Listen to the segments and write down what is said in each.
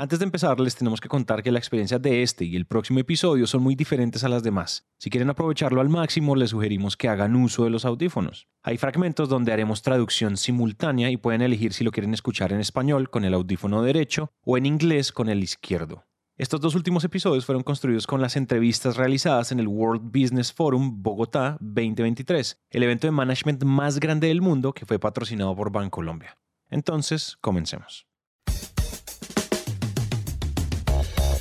Antes de empezar, les tenemos que contar que la experiencia de este y el próximo episodio son muy diferentes a las demás. Si quieren aprovecharlo al máximo, les sugerimos que hagan uso de los audífonos. Hay fragmentos donde haremos traducción simultánea y pueden elegir si lo quieren escuchar en español con el audífono derecho o en inglés con el izquierdo. Estos dos últimos episodios fueron construidos con las entrevistas realizadas en el World Business Forum Bogotá 2023, el evento de management más grande del mundo que fue patrocinado por Bancolombia. Entonces, comencemos.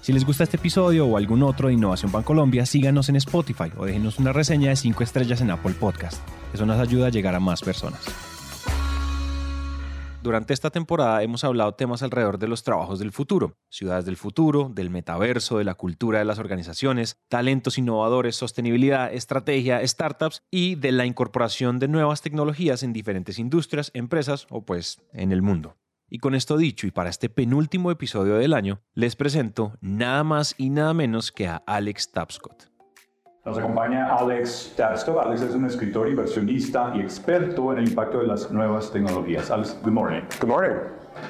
Si les gusta este episodio o algún otro de Innovación Bancolombia, síganos en Spotify o déjenos una reseña de 5 estrellas en Apple Podcast. Eso nos ayuda a llegar a más personas. Durante esta temporada hemos hablado temas alrededor de los trabajos del futuro, ciudades del futuro, del metaverso, de la cultura de las organizaciones, talentos innovadores, sostenibilidad, estrategia, startups y de la incorporación de nuevas tecnologías en diferentes industrias, empresas o pues en el mundo. Y con esto dicho, y para este penúltimo episodio del año, les presento nada más y nada menos que a Alex Tapscott. Nos acompaña Alex Tapscott. Alex es un escritor, inversionista y experto en el impacto de las nuevas tecnologías. Alex, good morning. Good morning.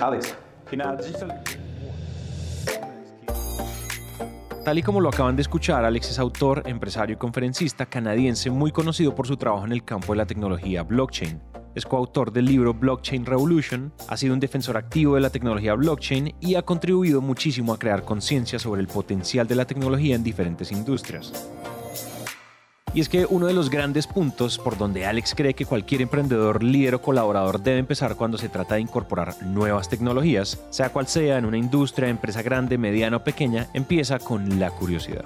Alex. Tal y como lo acaban de escuchar, Alex es autor, empresario y conferencista canadiense muy conocido por su trabajo en el campo de la tecnología blockchain. Es coautor del libro Blockchain Revolution, ha sido un defensor activo de la tecnología blockchain y ha contribuido muchísimo a crear conciencia sobre el potencial de la tecnología en diferentes industrias. Y es que uno de los grandes puntos por donde Alex cree que cualquier emprendedor, líder o colaborador debe empezar cuando se trata de incorporar nuevas tecnologías, sea cual sea en una industria, empresa grande, mediana o pequeña, empieza con la curiosidad.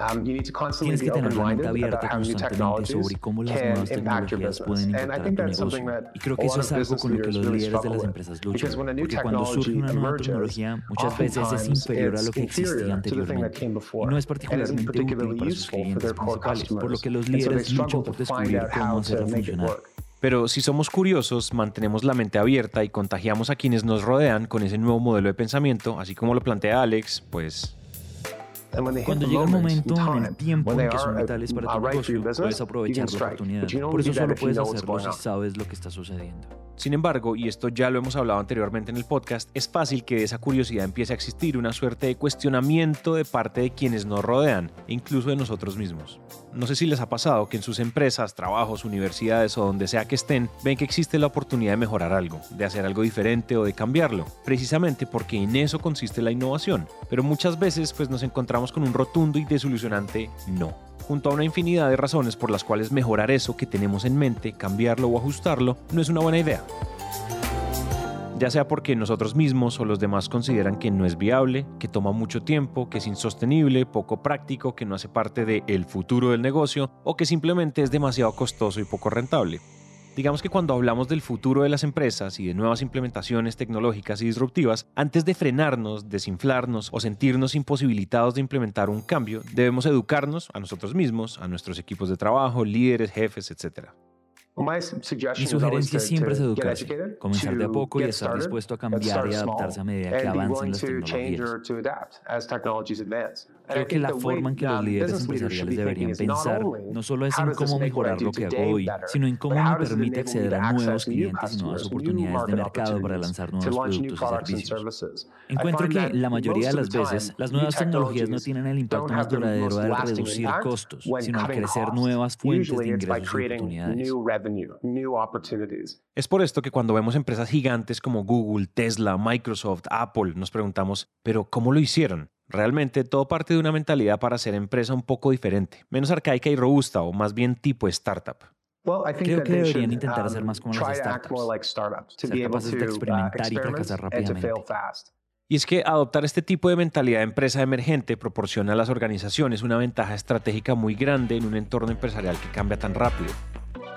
Um, Tienes que tener la mente abierta constantemente sobre cómo las nuevas tecnologías pueden impactar tu negocio. Y creo que eso es algo con lo que los líderes de las empresas luchan. Porque cuando surge una nueva tecnología, muchas veces es inferior a lo que existía anteriormente. Y no es particularmente útil para sus clientes principales, por lo que los líderes luchan por descubrir cómo hacerlo funcionar. Pero si somos curiosos, mantenemos la mente abierta y contagiamos a quienes nos rodean con ese nuevo modelo de pensamiento, así como lo plantea Alex, pues cuando llega un momento en el tiempo en que son vitales para tu negocio, puedes aprovechar la oportunidad. Por eso solo puedes hacerlo si sabes lo que está sucediendo. Sin embargo, y esto ya lo hemos hablado anteriormente en el podcast, es fácil que de esa curiosidad empiece a existir una suerte de cuestionamiento de parte de quienes nos rodean, incluso de nosotros mismos. No sé si les ha pasado que en sus empresas, trabajos, universidades o donde sea que estén, ven que existe la oportunidad de mejorar algo, de hacer algo diferente o de cambiarlo, precisamente porque en eso consiste la innovación. Pero muchas veces pues nos encontramos con un rotundo y desilusionante no junto a una infinidad de razones por las cuales mejorar eso que tenemos en mente, cambiarlo o ajustarlo, no es una buena idea. Ya sea porque nosotros mismos o los demás consideran que no es viable, que toma mucho tiempo, que es insostenible, poco práctico, que no hace parte del futuro del negocio o que simplemente es demasiado costoso y poco rentable. Digamos que cuando hablamos del futuro de las empresas y de nuevas implementaciones tecnológicas y disruptivas, antes de frenarnos, desinflarnos o sentirnos imposibilitados de implementar un cambio, debemos educarnos a nosotros mismos, a nuestros equipos de trabajo, líderes, jefes, etc. Mi sugerencia siempre es educarse, comenzar de a poco y estar dispuesto a cambiar y adaptarse a medida que avancen las tecnologías. Creo que la forma en que los líderes empresariales deberían pensar no solo es en cómo mejorar lo que hago hoy, sino en cómo me permite acceder a nuevos clientes y nuevas oportunidades de mercado para lanzar nuevos productos y servicios. Encuentro que la mayoría de las veces las nuevas tecnologías no tienen el impacto más duradero de reducir costos, sino de crecer nuevas fuentes de ingresos y oportunidades. Es por esto que cuando vemos empresas gigantes como Google, Tesla, Microsoft, Apple, nos preguntamos, pero ¿cómo lo hicieron? Realmente todo parte de una mentalidad para hacer empresa un poco diferente, menos arcaica y robusta o más bien tipo startup. Creo que deberían intentar hacer más como las startups, ser capaces de experimentar y fracasar rápidamente. Y es que adoptar este tipo de mentalidad de empresa emergente proporciona a las organizaciones una ventaja estratégica muy grande en un entorno empresarial que cambia tan rápido.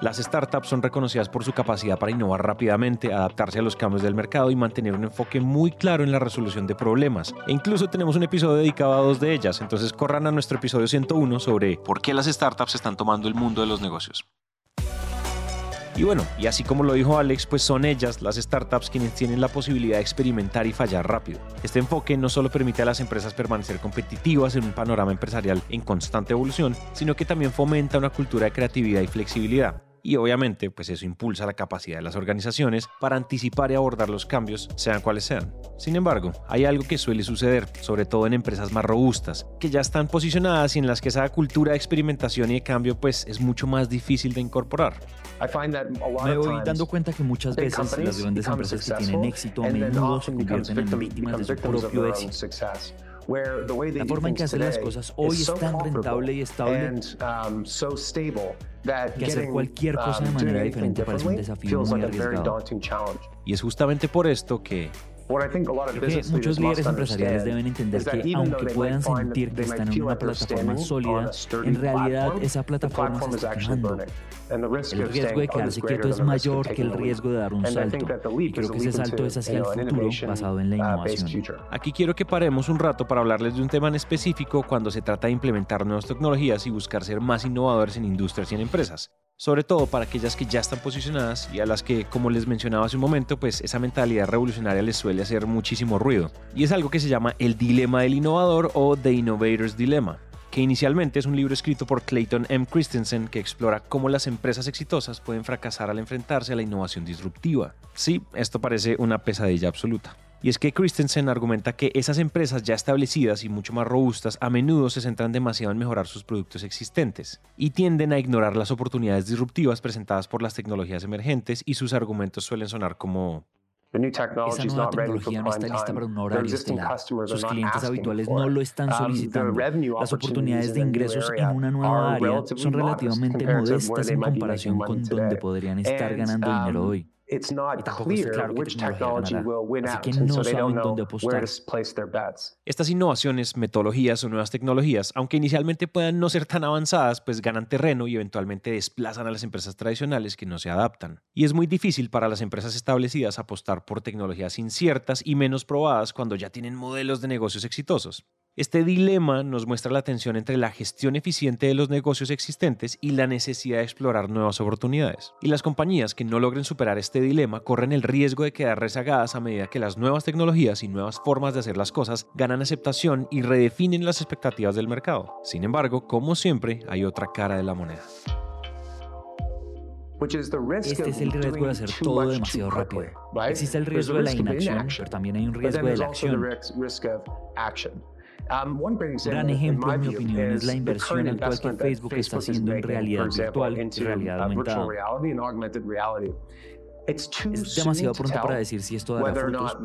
Las startups son reconocidas por su capacidad para innovar rápidamente, adaptarse a los cambios del mercado y mantener un enfoque muy claro en la resolución de problemas. E incluso tenemos un episodio dedicado a dos de ellas, entonces corran a nuestro episodio 101 sobre por qué las startups están tomando el mundo de los negocios. Y bueno, y así como lo dijo Alex, pues son ellas, las startups, quienes tienen la posibilidad de experimentar y fallar rápido. Este enfoque no solo permite a las empresas permanecer competitivas en un panorama empresarial en constante evolución, sino que también fomenta una cultura de creatividad y flexibilidad. Y obviamente, pues eso impulsa la capacidad de las organizaciones para anticipar y abordar los cambios, sean cuales sean. Sin embargo, hay algo que suele suceder, sobre todo en empresas más robustas, que ya están posicionadas y en las que esa cultura de experimentación y de cambio pues es mucho más difícil de incorporar. Me voy dando cuenta que muchas veces las grandes empresas que tienen éxito a menudo se convierten en víctimas de su propio éxito. La forma en que hacen las cosas hoy es tan rentable y estable um, que hacer cualquier cosa de um, manera diferente parece un desafío muy arriesgado. Y es justamente por esto que Creo que muchos líderes empresariales deben entender que aunque puedan sentir que están en una plataforma sólida, en realidad esa plataforma se está quemando. El riesgo de quedarse quieto es mayor que el riesgo de dar un salto. Y creo que ese salto es hacia el futuro basado en la uh, innovación. Aquí quiero que paremos un rato para hablarles de un tema en específico cuando se trata de implementar nuevas tecnologías y buscar ser más innovadores en industrias y en empresas sobre todo para aquellas que ya están posicionadas y a las que, como les mencionaba hace un momento, pues esa mentalidad revolucionaria les suele hacer muchísimo ruido. Y es algo que se llama el dilema del innovador o The Innovator's Dilemma que inicialmente es un libro escrito por Clayton M. Christensen que explora cómo las empresas exitosas pueden fracasar al enfrentarse a la innovación disruptiva. Sí, esto parece una pesadilla absoluta. Y es que Christensen argumenta que esas empresas ya establecidas y mucho más robustas a menudo se centran demasiado en mejorar sus productos existentes y tienden a ignorar las oportunidades disruptivas presentadas por las tecnologías emergentes y sus argumentos suelen sonar como esa nueva tecnología no está lista para un horario estelar. Sus clientes habituales no lo están um, solicitando. Las oportunidades de ingresos en una nueva área son relativamente modestas en comparación con donde podrían estar ganando dinero um, hoy. It's not clear which technology will win out, and so they don't know where to place their bets. Estas innovaciones, metodologías o nuevas tecnologías, aunque inicialmente puedan no ser tan avanzadas, pues ganan terreno y eventualmente desplazan a las empresas tradicionales que no se adaptan. Y es muy difícil para las empresas establecidas apostar por tecnologías inciertas y menos probadas cuando ya tienen modelos de negocios exitosos. Este dilema nos muestra la tensión entre la gestión eficiente de los negocios existentes y la necesidad de explorar nuevas oportunidades. Y las compañías que no logren superar este dilema corren el riesgo de quedar rezagadas a medida que las nuevas tecnologías y nuevas formas de hacer las cosas ganan aceptación y redefinen las expectativas del mercado. Sin embargo, como siempre, hay otra cara de la moneda. Este es el riesgo de hacer todo demasiado rápido. Existe el riesgo de la inacción, pero también hay un riesgo de la acción. Um, un gran ejemplo, en mi opinión, es la inversión actual que Facebook está haciendo en realidad virtual y realidad aumentada. Es demasiado pronto para decir si esto dará frutos.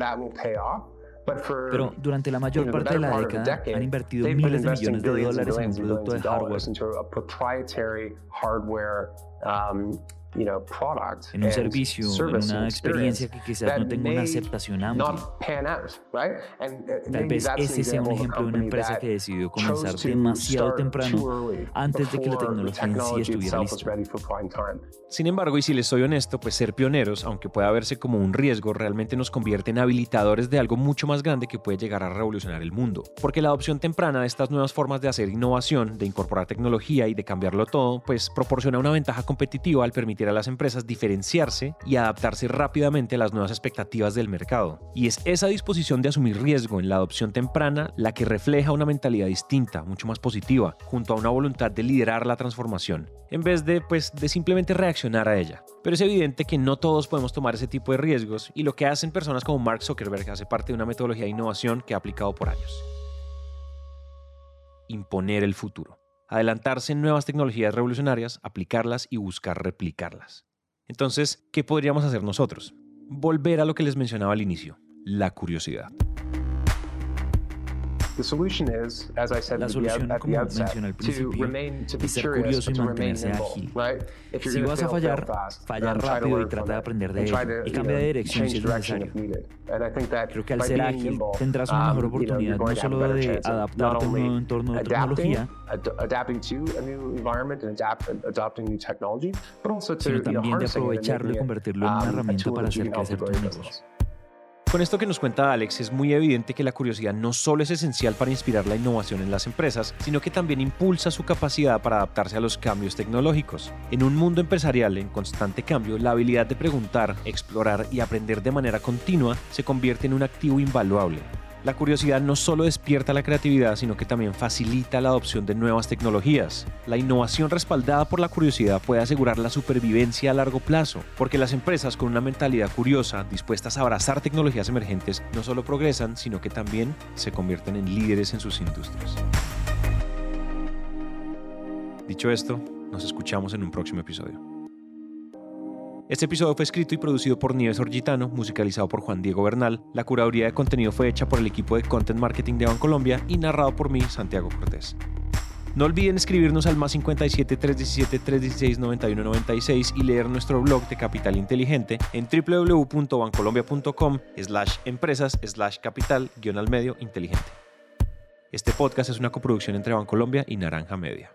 Pero durante la mayor parte de la década han invertido miles de millones de dólares en un producto de hardware en un servicio, en una experiencia que quizás no tenga una aceptación amplia. Uh, Tal vez ese sea un ejemplo de una empresa que decidió comenzar demasiado temprano antes de que la tecnología en sí estuviera lista. Sin embargo, y si les soy honesto, pues ser pioneros, aunque pueda verse como un riesgo, realmente nos convierte en habilitadores de algo mucho más grande que puede llegar a revolucionar el mundo. Porque la adopción temprana de estas nuevas formas de hacer innovación, de incorporar tecnología y de cambiarlo todo, pues proporciona una ventaja competitiva al permitir a las empresas diferenciarse y adaptarse rápidamente a las nuevas expectativas del mercado. Y es esa disposición de asumir riesgo en la adopción temprana la que refleja una mentalidad distinta, mucho más positiva, junto a una voluntad de liderar la transformación, en vez de pues de simplemente reaccionar a ella. Pero es evidente que no todos podemos tomar ese tipo de riesgos y lo que hacen personas como Mark Zuckerberg hace parte de una metodología de innovación que ha aplicado por años. Imponer el futuro adelantarse en nuevas tecnologías revolucionarias, aplicarlas y buscar replicarlas. Entonces, ¿qué podríamos hacer nosotros? Volver a lo que les mencionaba al inicio, la curiosidad. La solución, como mencioné al principio, es ser curioso y mantenerse ágil. Si vas a fallar, falla rápido y trata de aprender de ello y cambia de dirección si es necesario. Creo que al ser ágil tendrás una mejor um, oportunidad no solo de adaptarte a un nuevo entorno de tecnología, sino también de aprovecharlo y convertirlo en una um, herramienta para hacer crecer tu negocio. Con esto que nos cuenta Alex, es muy evidente que la curiosidad no solo es esencial para inspirar la innovación en las empresas, sino que también impulsa su capacidad para adaptarse a los cambios tecnológicos. En un mundo empresarial en constante cambio, la habilidad de preguntar, explorar y aprender de manera continua se convierte en un activo invaluable. La curiosidad no solo despierta la creatividad, sino que también facilita la adopción de nuevas tecnologías. La innovación respaldada por la curiosidad puede asegurar la supervivencia a largo plazo, porque las empresas con una mentalidad curiosa, dispuestas a abrazar tecnologías emergentes, no solo progresan, sino que también se convierten en líderes en sus industrias. Dicho esto, nos escuchamos en un próximo episodio. Este episodio fue escrito y producido por Nieves Orgitano, musicalizado por Juan Diego Bernal. La curaduría de contenido fue hecha por el equipo de Content Marketing de Bancolombia y narrado por mí, Santiago Cortés. No olviden escribirnos al más 57 317 316 9196 y leer nuestro blog de Capital Inteligente en www.bancolombia.com slash empresas slash capital guion al medio inteligente. Este podcast es una coproducción entre Bancolombia y Naranja Media.